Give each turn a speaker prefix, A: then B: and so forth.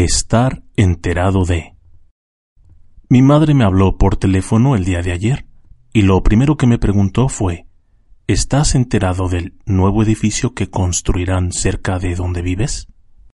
A: Estar enterado de. Mi madre me habló por teléfono el día de ayer y lo primero que me preguntó fue ¿Estás enterado del nuevo edificio que construirán cerca de donde vives?